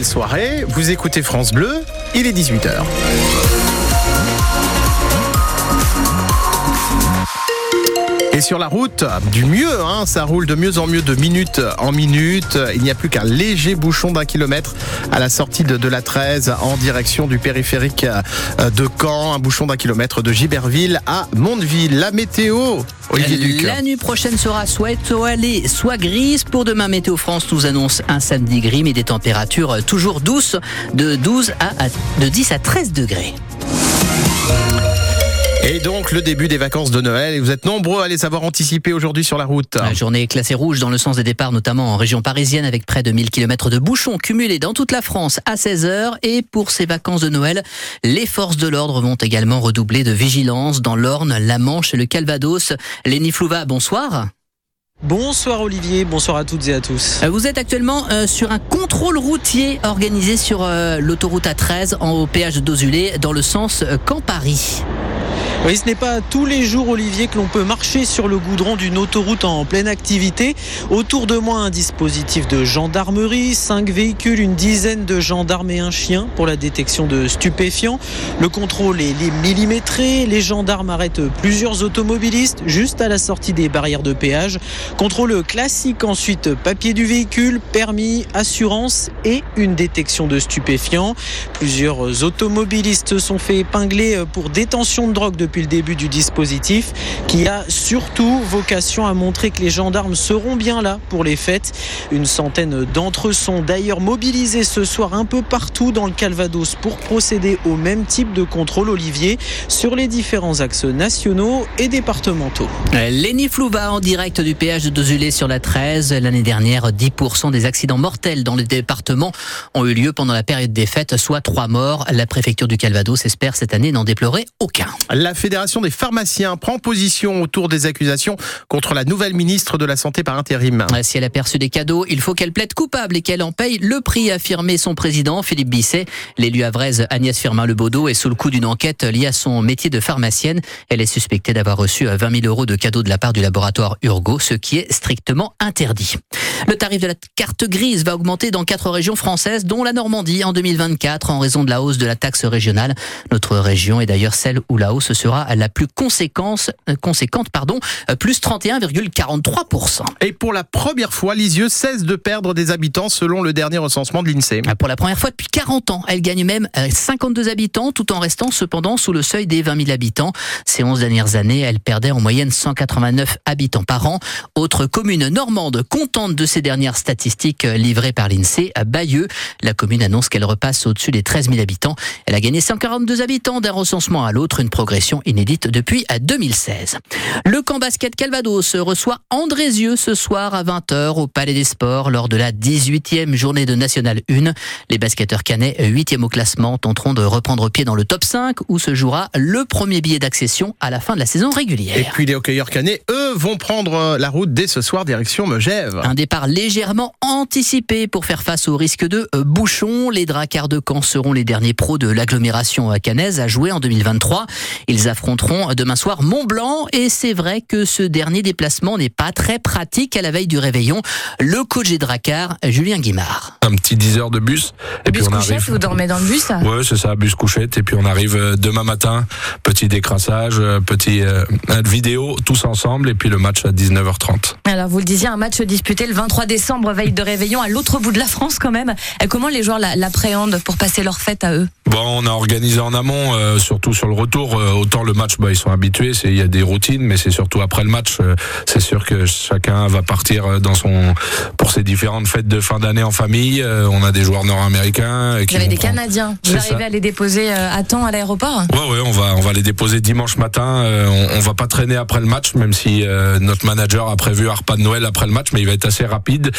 Soirée, vous écoutez France Bleu, il est 18h. Et sur la route, du mieux, hein, ça roule de mieux en mieux de minute en minute. Il n'y a plus qu'un léger bouchon d'un kilomètre à la sortie de, de la 13 en direction du périphérique euh, de Caen. Un bouchon d'un kilomètre de Giberville à Mondeville. La météo, Olivier Duc. La nuit prochaine sera soit étoilée, soit grise. Pour demain, Météo France nous annonce un samedi gris, mais des températures toujours douces de 12 à, à- de 10 à 13 degrés. Et donc le début des vacances de Noël. Et vous êtes nombreux à les avoir anticipés aujourd'hui sur la route. La journée est classée rouge dans le sens des départs, notamment en région parisienne, avec près de 1000 km de bouchons cumulés dans toute la France à 16 heures. Et pour ces vacances de Noël, les forces de l'ordre vont également redoubler de vigilance dans l'Orne, la Manche et le Calvados. Léni Flouva, bonsoir. Bonsoir Olivier, bonsoir à toutes et à tous. Euh, Vous êtes actuellement euh, sur un contrôle routier organisé sur euh, l'autoroute A13 en au péage de Dozulé dans le sens euh, Caen-Paris. Oui, ce n'est pas tous les jours Olivier que l'on peut marcher sur le goudron d'une autoroute en pleine activité. Autour de moi, un dispositif de gendarmerie, cinq véhicules, une dizaine de gendarmes et un chien pour la détection de stupéfiants. Le contrôle est millimétré, les gendarmes arrêtent plusieurs automobilistes juste à la sortie des barrières de péage. Contrôle classique ensuite, papier du véhicule, permis, assurance et une détection de stupéfiants. Plusieurs automobilistes sont fait épingler pour détention de drogue depuis le début du dispositif qui a surtout vocation à montrer que les gendarmes seront bien là pour les fêtes. Une centaine d'entre eux sont d'ailleurs mobilisés ce soir un peu partout dans le Calvados pour procéder au même type de contrôle, Olivier, sur les différents axes nationaux et départementaux. Léni Flouva en direct du péage de Dozulé sur la 13. L'année dernière, 10% des accidents mortels dans le département ont eu lieu pendant la période des fêtes, soit trois morts. La préfecture du Calvados espère cette année n'en déplorer aucun. La Fédération des pharmaciens prend position autour des accusations contre la nouvelle ministre de la Santé par intérim. Euh, Si elle a perçu des cadeaux, il faut qu'elle plaide coupable et qu'elle en paye le prix, a affirmé son président, Philippe Bisset. L'élu havraise Agnès Firmin-Lebaudot est sous le coup d'une enquête liée à son métier de pharmacienne. Elle est suspectée d'avoir reçu 20 000 euros de cadeaux de la part du laboratoire Urgo, ce qui est strictement interdit. Le tarif de la carte grise va augmenter dans quatre régions françaises, dont la Normandie en 2024, en raison de la hausse de la taxe régionale. Notre région est d'ailleurs celle où la hausse sera la plus conséquence, euh, conséquente, pardon, euh, plus 31,43%. Et pour la première fois, Lisieux cesse de perdre des habitants selon le dernier recensement de l'INSEE. Pour la première fois depuis 40 ans, elle gagne même euh, 52 habitants tout en restant cependant sous le seuil des 20 000 habitants. Ces 11 dernières années, elle perdait en moyenne 189 habitants par an. Autre commune normande contente de ces dernières statistiques euh, livrées par l'INSEE, à Bayeux. La commune annonce qu'elle repasse au-dessus des 13 000 habitants. Elle a gagné 142 habitants d'un recensement à l'autre, une progression inédite depuis euh, 2016. Le camp basket Calvados reçoit Andrézieux ce soir à 20h au Palais des Sports lors de la 18e journée de National 1. Les basketteurs canets, 8e au classement, tenteront de reprendre pied dans le top 5 où se jouera le premier billet d'accession à la fin de la saison Et régulière. puis les hockeyeurs canets, eux, vont prendre euh, la route dès ce soir direction Megève. Un départ légèrement anticipé pour faire face au risque de euh, bouchons. Les Dracards de Caen seront les derniers pros de l'agglomération canaise à jouer en 2023. Ils affronteront demain soir Mont-Blanc et c'est vrai que ce dernier déplacement n'est pas très pratique à la veille du réveillon. Le coach des Dracards, Julien Guimard. un petit 10 heures de bus et puis bus on couchette, arrive vous dormez dans le bus Ouais, c'est ça, bus couchette et puis on arrive euh, demain matin, petit décrassage, euh, petit euh, vidéo tous ensemble et puis le match à 19h30. Alors vous le disiez, un match disputé le 23 décembre, veille de réveillon, à l'autre bout de la France quand même. Et comment les joueurs la- l'appréhendent pour passer leur fête à eux? Bon, on a organisé en amont, euh, surtout sur le retour. euh, autant le match, bah, ils sont habitués, il y a des routines, mais c'est surtout après le match. euh, c'est sûr que chacun va partir euh, dans son pour ses différentes fêtes de fin d'année en famille. Euh, on a des joueurs nord-américains. Vous avez des prendre- Canadiens. Vous arrivez ça. à les déposer à temps à l'aéroport? Ouais, ouais, on va, on va les déposer dimanche matin. On, on va pas traîner après le match, même si notre manager a prévu un repas de Noël après le match, mais il va être assez rapide.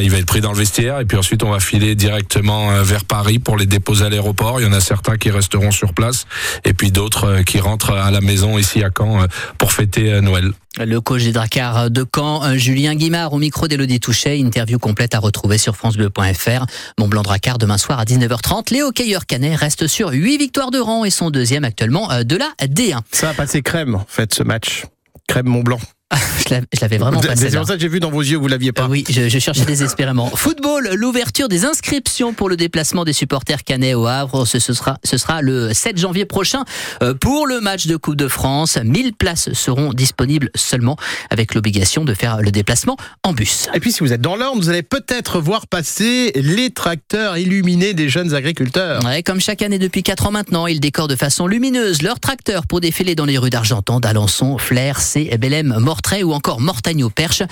Il va être pris dans le vestiaire et puis ensuite on va filer directement vers Paris pour les déposer à l'aéroport. Il y en a certains qui resteront sur place et puis d'autres qui rentrent à la maison ici à Caen euh, pour fêter euh, Noël. Le coach des Dracards de Caen, euh, Julien Guimard, au micro d'Elodie Touchet. Interview complète à retrouver sur FranceBleu.fr. Mont Blanc Dracard demain soir à 19h30. Les hockeyeurs canets restent sur 8 victoires de rang et sont deuxième actuellement de la D1. Ça va passer crème, en fait, ce match. Crème Mont Blanc. je l'avais vraiment pas. C'est pour ça que j'ai vu dans vos yeux, vous l'aviez pas. oui, je, je cherchais désespérément. Football, l'ouverture des inscriptions pour le déplacement des supporters canets au Havre, ce, sera, ce sera le 7 janvier prochain euh, pour le match de Coupe de France. 1000 places seront disponibles seulement avec l'obligation de faire le déplacement en bus. Et puis si vous êtes dans l'Orne, vous allez peut-être voir passer les tracteurs illuminés des jeunes agriculteurs. Ouais, comme chaque année depuis 4 ans maintenant, ils décorent de façon lumineuse leurs tracteurs pour défiler dans les rues d'Argentan, d'Alençon, Flers, C, Bellem, Ou encore Mortagne-au-Perche.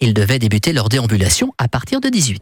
Ils devaient débuter leur déambulation à partir de 18.